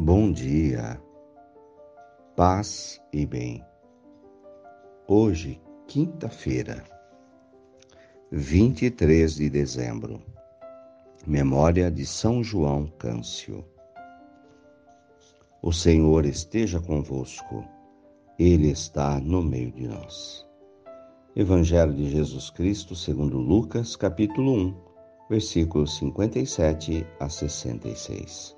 Bom dia, paz e bem. Hoje, quinta-feira, 23 de dezembro, memória de São João Câncio. O Senhor esteja convosco, Ele está no meio de nós. Evangelho de Jesus Cristo, segundo Lucas, capítulo 1, versículos 57 a 66.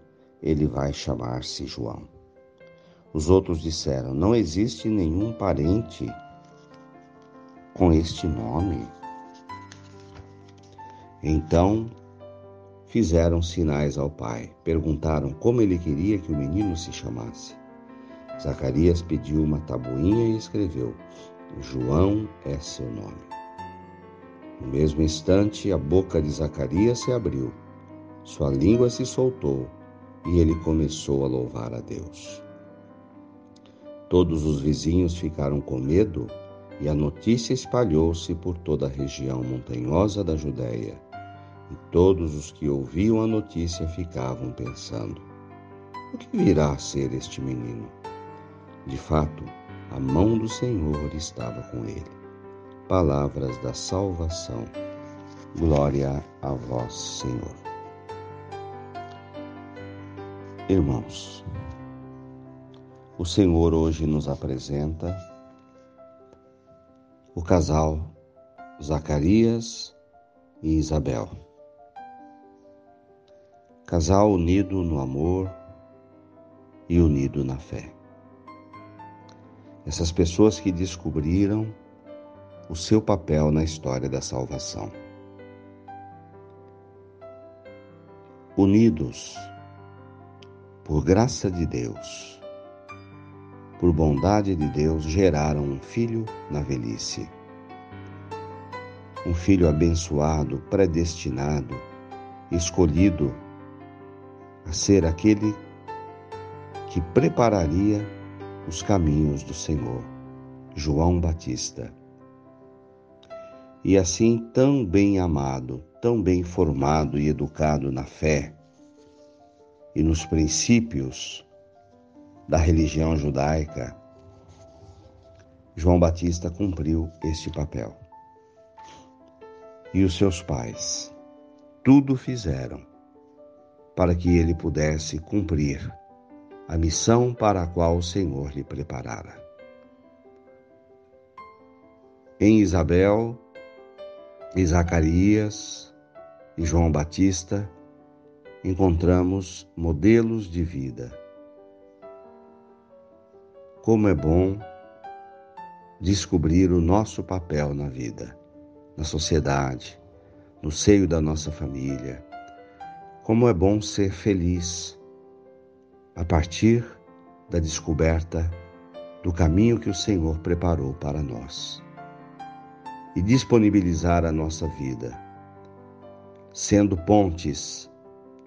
ele vai chamar-se João. Os outros disseram: Não existe nenhum parente com este nome. Então fizeram sinais ao pai, perguntaram como ele queria que o menino se chamasse. Zacarias pediu uma tabuinha e escreveu: João é seu nome. No mesmo instante, a boca de Zacarias se abriu sua língua se soltou e ele começou a louvar a Deus. Todos os vizinhos ficaram com medo e a notícia espalhou-se por toda a região montanhosa da Judéia. E todos os que ouviam a notícia ficavam pensando: o que virá a ser este menino? De fato, a mão do Senhor estava com ele. Palavras da salvação. Glória a vós, Senhor. Irmãos, o Senhor hoje nos apresenta o casal Zacarias e Isabel. Casal unido no amor e unido na fé. Essas pessoas que descobriram o seu papel na história da salvação. Unidos por graça de Deus, por bondade de Deus, geraram um filho na velhice. Um filho abençoado, predestinado, escolhido a ser aquele que prepararia os caminhos do Senhor, João Batista. E assim, tão bem amado, tão bem formado e educado na fé, e nos princípios da religião judaica, João Batista cumpriu este papel. E os seus pais tudo fizeram para que ele pudesse cumprir a missão para a qual o Senhor lhe preparara. Em Isabel, e Zacarias e João Batista, encontramos modelos de vida. Como é bom descobrir o nosso papel na vida, na sociedade, no seio da nossa família. Como é bom ser feliz a partir da descoberta do caminho que o Senhor preparou para nós e disponibilizar a nossa vida, sendo pontes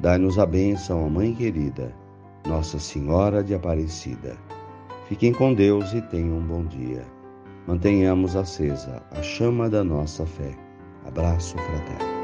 Dai-nos a bênção, Mãe querida, Nossa Senhora de Aparecida. Fiquem com Deus e tenham um bom dia. Mantenhamos acesa a chama da nossa fé. Abraço fraterno.